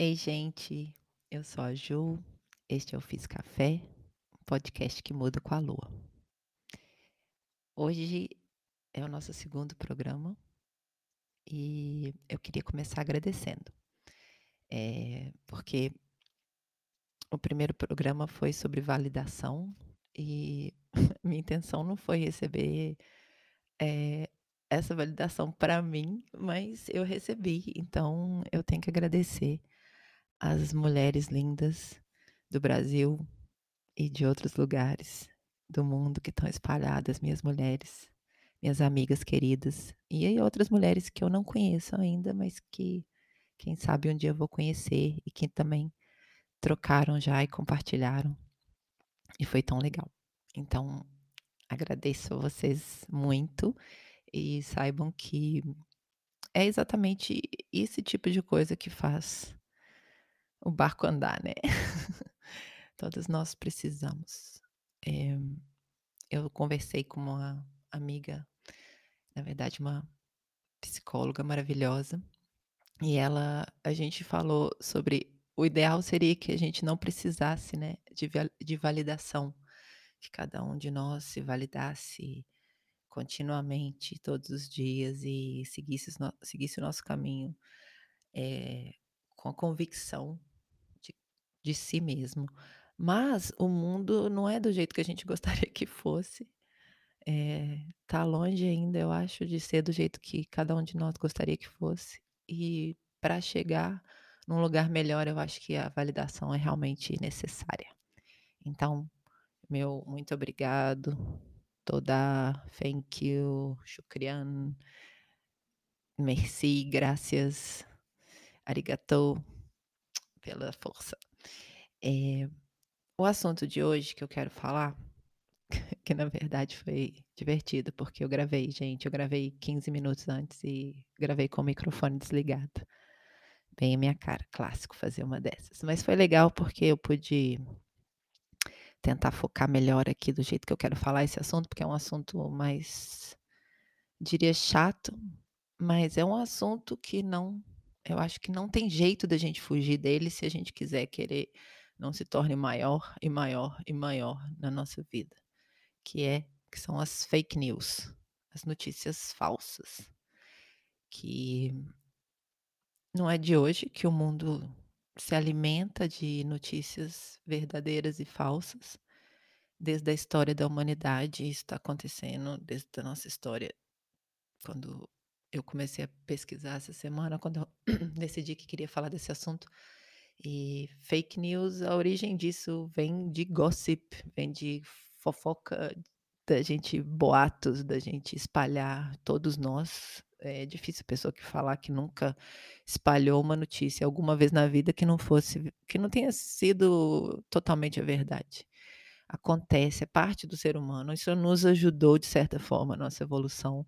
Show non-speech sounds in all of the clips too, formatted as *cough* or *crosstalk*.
Ei, gente, eu sou a Ju, este é o Fiz Café, um podcast que muda com a lua. Hoje é o nosso segundo programa e eu queria começar agradecendo, eh, porque o primeiro programa foi sobre validação e *laughs* minha intenção não foi receber, eh, essa validação para mim, mas eu recebi, então eu tenho que agradecer as mulheres lindas do Brasil e de outros lugares do mundo que estão espalhadas, minhas mulheres, minhas amigas queridas, e aí outras mulheres que eu não conheço ainda, mas que quem sabe um dia eu vou conhecer e que também trocaram já e compartilharam. E foi tão legal. Então, agradeço a vocês muito e saibam que é exatamente esse tipo de coisa que faz o barco andar, né? *laughs* Todos nós precisamos. Eh, eu conversei com uma amiga, na verdade uma psicóloga maravilhosa, e ela a gente falou sobre o ideal seria que a gente não precisasse, né, de de validação, que cada um de nós se validasse continuamente, todos os dias e seguisse seguisse o nosso caminho, eh, com a convicção de si mesmo. Mas o mundo não é do jeito que a gente *laughs* gostaria que fosse. Eh, tá longe ainda, eu acho, de ser do jeito que cada um de nós gostaria que fosse. E para chegar num lugar melhor, eu acho que a validação é realmente necessária. Então, meu muito obrigado, toda, thank you, shukrian, merci, gracias, arigatou, pela força. Eh, o assunto de hoje que eu quero falar, *laughs* que na verdade foi divertido, porque eu gravei, gente, eu gravei 15 minutos antes e gravei com o microfone desligado. Bem a minha cara, clássico fazer uma dessas. Mas foi legal porque eu pude tentar focar melhor aqui do jeito que eu quero falar esse assunto, porque é um assunto mais, diria chato, mas é um assunto que não eu acho que não tem jeito da gente fugir dele se a gente quiser querer não se torne maior e maior e maior na nossa vida, que é que são as fake news, as notícias falsas, que não é de hoje que o mundo se alimenta de notícias verdadeiras e falsas. Desde a história da humanidade, isso está acontecendo desde a nossa história. Quando eu comecei a pesquisar essa semana, quando eu *clears throat* decidi que queria falar desse assunto, e fake news, a origem disso vem de gossip, vem de fofoca, da gente boatos, da gente espalhar, todos nós. É difícil a pessoa que falar que nunca espalhou uma notícia alguma vez na vida que não fosse que não tenha sido totalmente a verdade. Acontece, é parte do ser humano, isso nos ajudou de certa forma, a nossa evolução,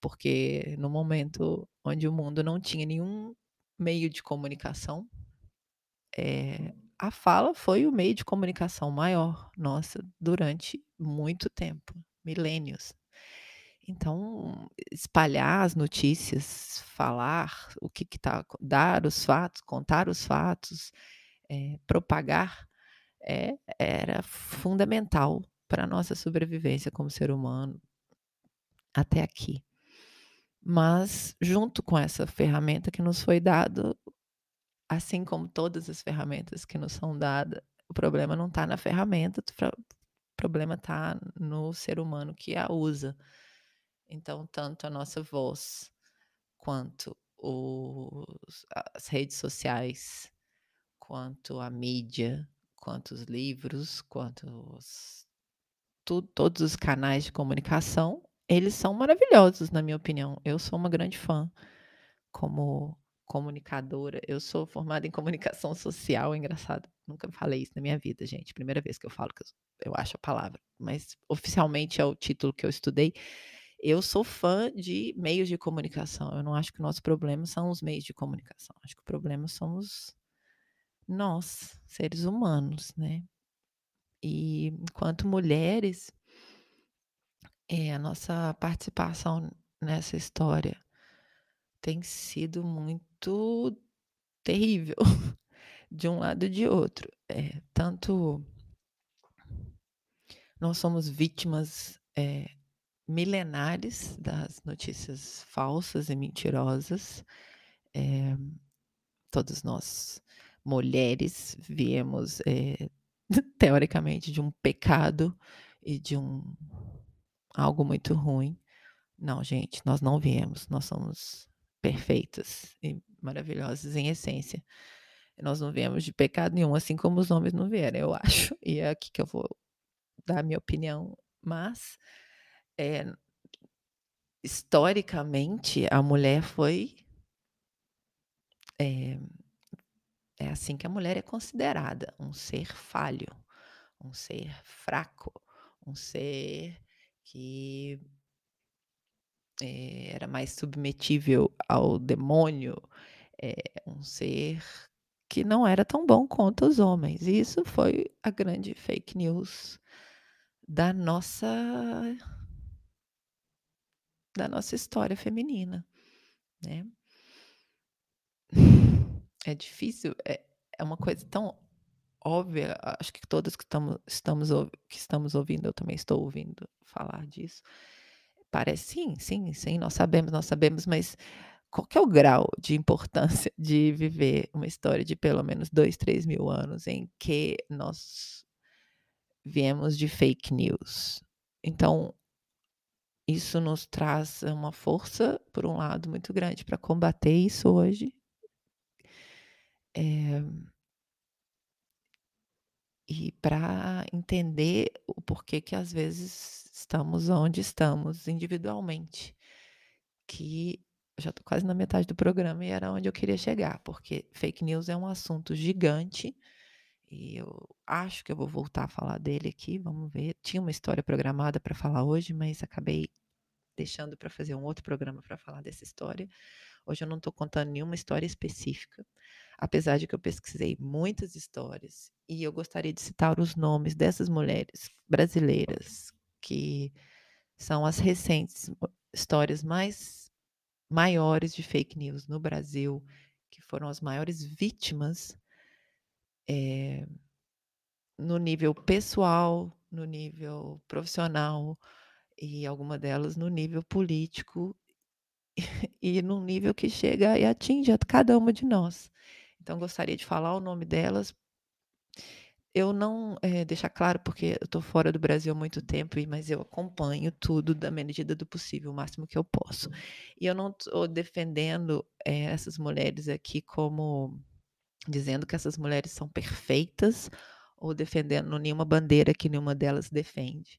porque no momento onde o mundo não tinha nenhum meio de comunicação, eh, a fala foi o meio de comunicação maior nossa durante muito tempo, milênios. Então, espalhar as notícias, falar o que que tá dar os fatos, contar os fatos, eh, propagar, eh, era fundamental pra nossa sobrevivência como ser humano até aqui. Mas, junto com essa ferramenta que nos foi dado, assim como todas as ferramentas que nos são dada, o problema não tá na ferramenta, o problema tá no ser humano que a usa. Então, tanto a nossa voz, quanto os as redes sociais, quanto a mídia, quanto os livros, quanto os tu todos os canais de comunicação, eles são maravilhosos, na minha opinião. Eu sou uma grande fã como comunicadora. Eu sou formada em comunicação social, é engraçado, nunca falei isso na minha vida, gente, primeira vez que eu falo que eu eu acho a palavra, mas oficialmente é o título que eu estudei. Eu sou fã de meios de comunicação, eu não acho que o nosso problema são os meios de comunicação, acho que o problema somos nós, seres humanos, né. E enquanto mulheres eh, a nossa participação nessa história tem sido muito terrível. *laughs* de um lado e de outro. É, tanto nós somos vítimas é, milenares das notícias falsas e mentirosas. É, todos nós, mulheres, viemos é, *laughs* teoricamente de um pecado e de um algo muito ruim. Não, gente, nós não viemos, nós somos perfeitas e maravilhosas em essência. Nós não viemos de pecado nenhum, assim como os homens não vieram, eu acho. *laughs* E é aqui que eu vou dar a minha opinião, mas é, historicamente a mulher foi é, é assim que a mulher é considerada, um ser falho, um ser fraco, um ser que é, era mais submetível ao demônio, é, um ser que não era tão bom quanto os homens. E isso foi a grande fake news da nossa da nossa história feminina, né? É difícil, é, é uma coisa tão óbvia, acho que todas que estamos, estamos, que estamos ouvindo, eu também estou ouvindo falar disso. Parece sim, sim, sim, nós sabemos, nós sabemos, mas qual que é o grau de importância *laughs* de viver uma história de pelo menos dois, três mil anos em que nós viemos de fake news? Então, isso nos traz uma força, por um lado, muito grande para combater isso hoje, é, e para entender o porquê que às vezes estamos onde estamos individualmente. Que já estou quase na metade do programa e era onde eu queria chegar, porque fake news é um assunto gigante e eu acho que eu vou voltar a falar dele aqui. Vamos ver. Tinha uma história programada para falar hoje, mas acabei deixando para fazer um outro programa para falar dessa história. Hoje eu não estou contando nenhuma história específica, apesar de que eu pesquisei muitas histórias e eu gostaria de citar os nomes dessas mulheres brasileiras que são as recentes histórias mais maiores de fake news no Brasil, que foram as maiores vítimas é, no nível pessoal, no nível profissional e alguma delas no nível político *laughs* e num nível que chega e atinge a cada uma de nós. Então, gostaria de falar o nome delas. Eu não é, deixar claro, porque eu estou fora do Brasil há muito tempo, mas eu acompanho tudo da medida do possível, o máximo que eu posso. E eu não estou defendendo é, essas mulheres aqui como dizendo que essas mulheres são perfeitas ou defendendo nenhuma bandeira que nenhuma delas defende,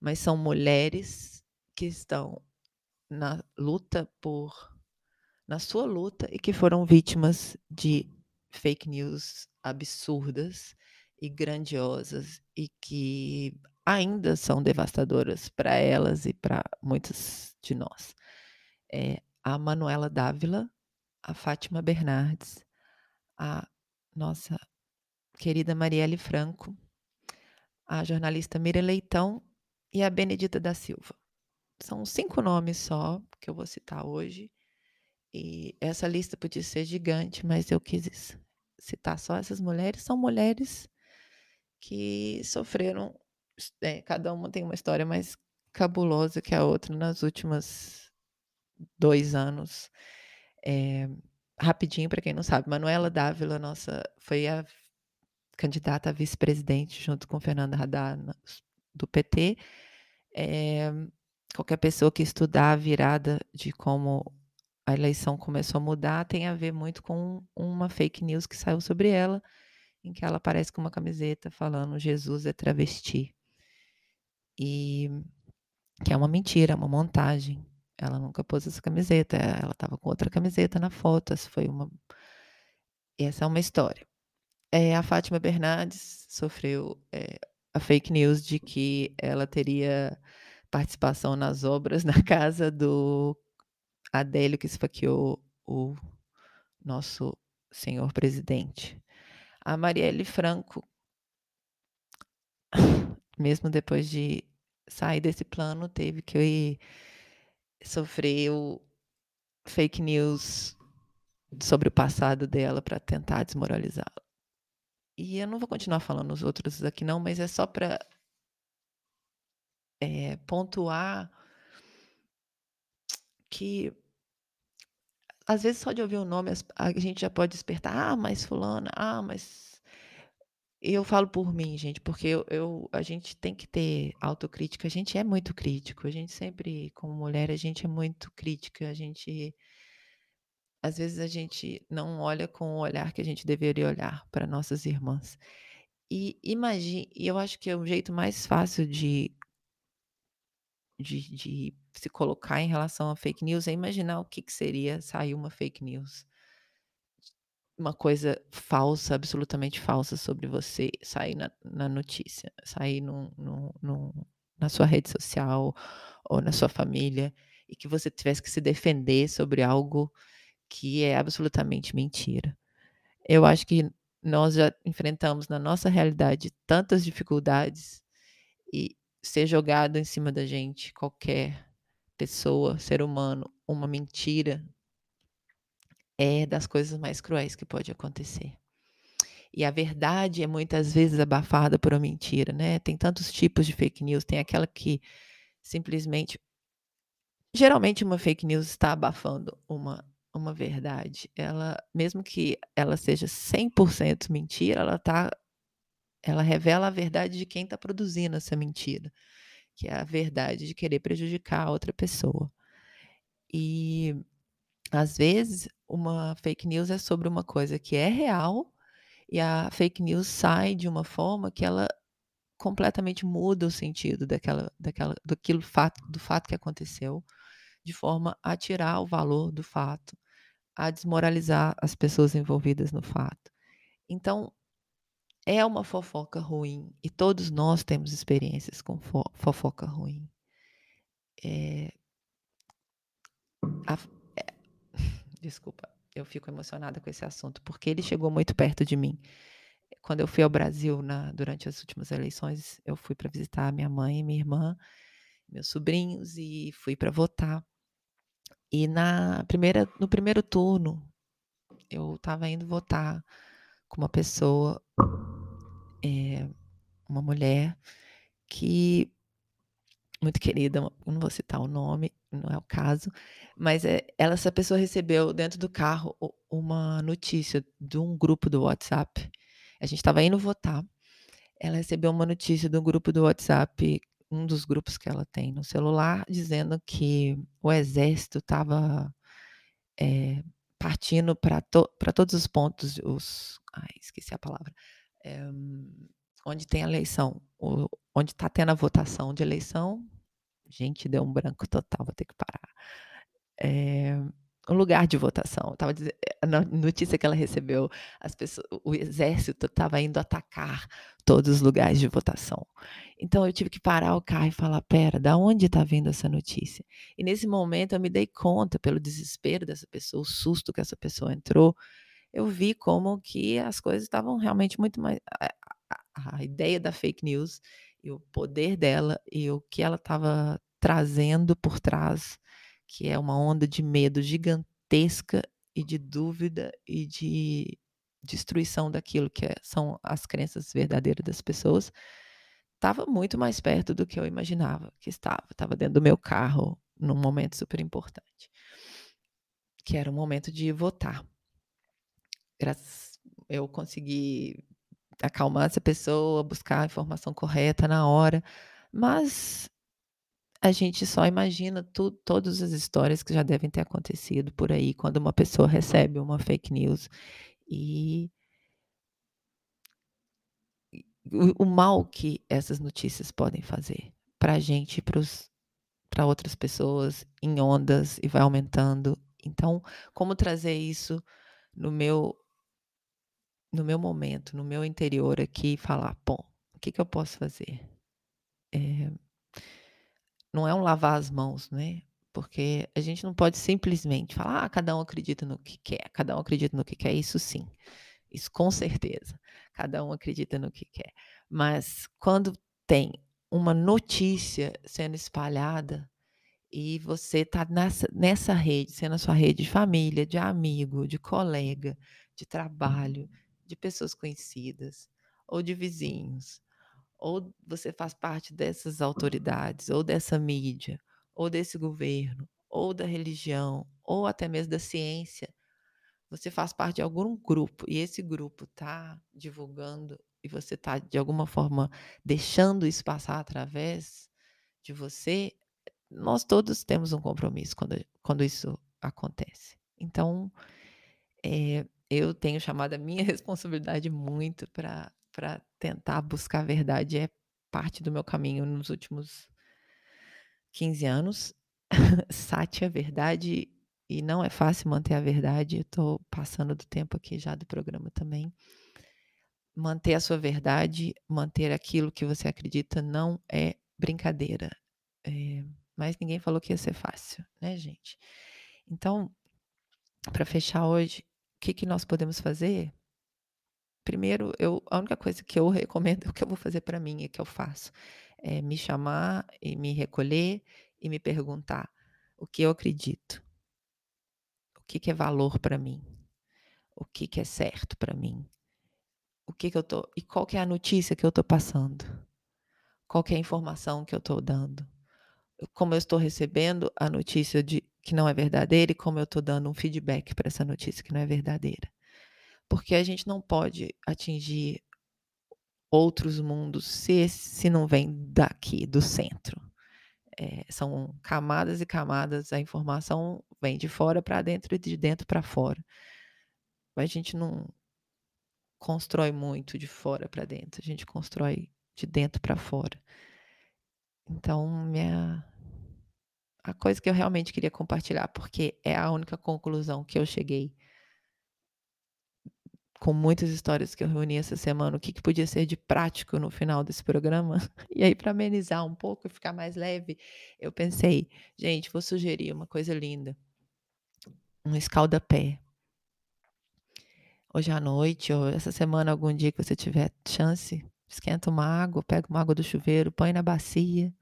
mas são mulheres que estão na luta por na sua luta e que foram vítimas de fake news absurdas e grandiosas e que ainda são devastadoras para elas e para muitos de nós. É, a Manuela Dávila, a Fátima Bernardes, a nossa querida Marielle Franco, a jornalista Mira Leitão e a Benedita da Silva. São cinco nomes só que eu vou citar hoje e essa lista podia ser gigante, mas eu quis citar só essas mulheres. São mulheres que sofreram, é, cada uma tem uma história mais cabulosa que a outra nas últimas dois anos. É, rapidinho, para quem não sabe, Manuela Dávila, nossa, foi a candidata a vice-presidente junto com Fernanda Haddad do PT. É, qualquer pessoa que estudar a virada de como a eleição começou a mudar tem a ver muito com uma fake news que saiu sobre ela, em que ela aparece com uma camiseta falando Jesus é travesti. E que é uma mentira, uma montagem. Ela nunca pôs essa camiseta, ela estava com outra camiseta na foto. Essa foi uma. Essa é uma história. É, a Fátima Bernardes sofreu é, a fake news de que ela teria participação nas obras *laughs* na casa do Adélio que esfaqueou o nosso senhor presidente. A Marielle Franco, mesmo depois de sair desse plano, teve que sofrer fake news sobre o passado dela para tentar desmoralizá-la. E eu não vou continuar falando os outros aqui não, mas é só para eh, pontuar que às vezes só de ouvir o nome a gente já pode despertar: "Ah, mas fulana, ah, mas" eu falo por mim, gente, porque eu eu a gente tem que ter autocrítica, a gente é muito crítico, a gente sempre, como mulher, a gente é muito crítica, a gente às vezes a gente não olha com o olhar que a gente deveria olhar para nossas irmãs. E imagi e eu acho que é o jeito mais fácil de de de se colocar em relação a fake news é imaginar o que que seria sair uma fake news. Uma coisa falsa, absolutamente falsa sobre você, sair na na notícia, sair na sua rede social ou na sua família, e que você tivesse que se defender sobre algo que é absolutamente mentira. Eu acho que nós já enfrentamos na nossa realidade tantas dificuldades, e ser jogado em cima da gente, qualquer pessoa, ser humano, uma mentira é das coisas mais cruéis que pode acontecer. E a verdade é muitas vezes abafada por uma mentira, né, tem tantos tipos de fake news, tem aquela que simplesmente geralmente uma fake news está abafando uma uma verdade, ela mesmo que ela seja 100% mentira, ela tá ela revela a verdade de quem está produzindo essa mentira, que é a verdade de querer prejudicar a outra pessoa. E, às vezes, uma fake news é sobre uma coisa que é real, e a fake news sai de uma forma que ela completamente muda o sentido daquela daquela daquilo fato do fato que aconteceu, de forma a tirar o valor do fato, a desmoralizar as pessoas envolvidas no fato. Então, é uma fofoca ruim, e todos nós temos experiências com fo fofoca ruim. Eh a eh, *laughs* desculpa, eu fico emocionada com esse assunto, porque ele chegou muito perto de mim. Quando eu fui ao Brasil na durante as últimas eleições, eu fui para visitar minha mãe minha irmã, meus sobrinhos, e fui para votar. E na primeira no primeiro turno, eu estava indo votar com uma pessoa, eh, uma mulher que muito querida, não vou citar o nome, não é o caso, mas, eh, ela essa pessoa recebeu dentro do carro uma notícia de um grupo do WhatsApp, a gente estava indo votar, ela recebeu uma notícia do grupo do WhatsApp, um dos grupos que ela tem no celular, dizendo que o exército estava, eh, partindo pra to todos os pontos, os ai, esqueci a palavra, eh, onde tem a eleição, o onde tá tendo a votação de eleição gente, deu um branco total, vou ter que parar. Eh, o lugar de votação, estava dizen na notícia que ela recebeu, as pesso o exército estava indo atacar todos os lugares de votação. Então eu tive que parar o carro e falar: "Espera, da onde está vindo essa notícia?". E nesse momento eu me dei conta, pelo desespero dessa pessoa, o susto que essa pessoa entrou, eu vi como que as coisas estavam realmente muito mais a a a ideia da fake news, e o poder dela, e o que ela estava trazendo por trás, que é uma onda de medo gigantesca, e de dúvida, e de destruição daquilo que é são as crenças verdadeiras das pessoas, estava muito mais perto do que eu imaginava que estava, estava dentro do meu carro, num momento super importante. Que era o momento de votar. Eu consegui acalmar essa pessoa, buscar a informação correta na hora, mas a gente só imagina tu todas as histórias que já devem ter acontecido por aí, quando uma pessoa recebe uma fake news, e o o mal que essas notícias podem fazer pra gente e para outras pessoas em ondas, e vai aumentando. Então, como trazer isso no meu no meu momento, no meu interior aqui e falar: "Bom, o que que eu posso fazer?". Eh não é um lavar as mãos, né, porque a gente não pode simplesmente falar: "Ah, cada um acredita no que quer, cada um acredita no que quer", isso sim, isso com certeza, cada um acredita no que quer. Mas quando tem uma notícia sendo espalhada, e você tá nessa nessa rede, sendo a sua rede de família, de amigo, de colega, de trabalho, de pessoas conhecidas, ou de vizinhos, ou você faz parte dessas autoridades, ou dessa mídia, ou desse governo, ou da religião, ou até mesmo da ciência, você faz parte de algum grupo e esse grupo está divulgando e você está, de alguma forma, deixando isso passar através de você, nós todos temos um compromisso quando, quando isso acontece. Então, é, eu tenho chamado a minha *laughs* responsabilidade muito para tentar buscar a verdade, é parte do meu caminho nos últimos 15 anos. *laughs* Sati, a verdade, e não é fácil manter a verdade, estou passando do tempo aqui já do programa também manter a sua verdade, manter aquilo que você acredita não é brincadeira. É, mas ninguém falou que ia ser fácil, né, gente? Então, para fechar hoje, o que, que nós podemos fazer? Primeiro, eu, a única coisa que eu *laughs* recomendo, o que eu vou fazer para mim, é que eu faço, é me chamar e me recolher e me perguntar o que eu acredito, o que, que é valor para mim, o que, que é certo para mim, o que, que eu tô e qual que é a notícia que eu estou passando, qual que é a informação que eu estou dando, como eu estou recebendo a notícia de que não é verdadeira e como eu estou dando um feedback para essa notícia que não é verdadeira, porque a gente não pode atingir outros mundos se se não vem daqui do centro. É, são camadas e camadas, a informação vem de fora para dentro e de dentro para fora. Mas a gente não, constrói muito de fora para dentro, a gente constrói de dentro para fora. Então, minha a coisa que eu realmente queria compartilhar, porque é a única conclusão que eu cheguei com muitas histórias que eu reuni essa semana, o que, que podia ser de prático no final desse programa. *laughs* E aí, para amenizar um pouco e ficar mais leve, eu pensei, gente, vou sugerir uma coisa linda: um escaldapé hoje à noite, ou essa semana, algum dia que você tiver chance, esquenta uma água, pega uma água do chuveiro, põe na bacia,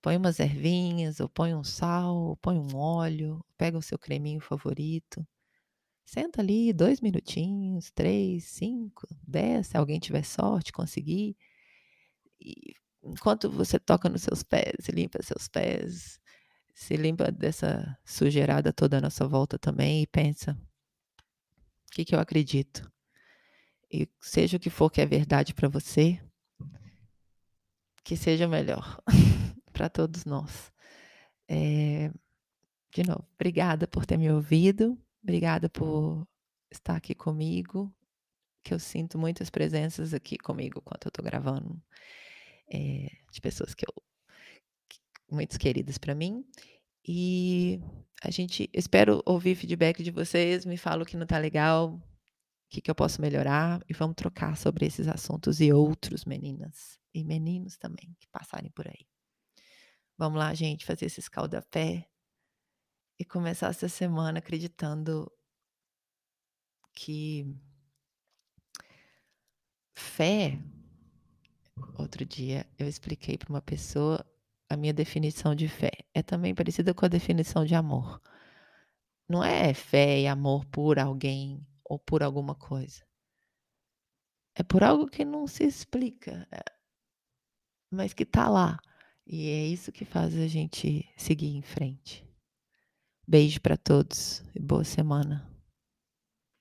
põe umas ervinhas, ou põe um sal, ou põe um óleo, pega o seu creminho favorito. Senta ali dois minutinhos, três, cinco, dez, se alguém tiver sorte, conseguir. E enquanto você toca nos seus pés, limpa seus pés, se limpa dessa sujeirada toda à nossa volta também e pensa: que, que eu acredito. E seja o que for que é verdade para você, que seja melhor *laughs* para todos nós. É, de novo, obrigada por ter me ouvido, obrigada por estar aqui comigo, que eu sinto muitas presenças aqui comigo enquanto eu estou gravando, é, de pessoas que eu muito queridas para mim. E a gente espero ouvir feedback de vocês, me fala o que não está legal, o que, que eu posso melhorar e vamos trocar sobre esses assuntos e outros, meninas e meninos também que passarem por aí. Vamos lá, gente, fazer esse escaldapé e começar essa semana acreditando que fé. Outro dia eu expliquei para uma pessoa a minha definição de fé. É também parecida com a definição de amor. Não é fé e amor por alguém ou por alguma coisa. É por algo que não se explica, é, mas que está lá. E é isso que faz a gente seguir em frente. Beijo para todos e boa semana.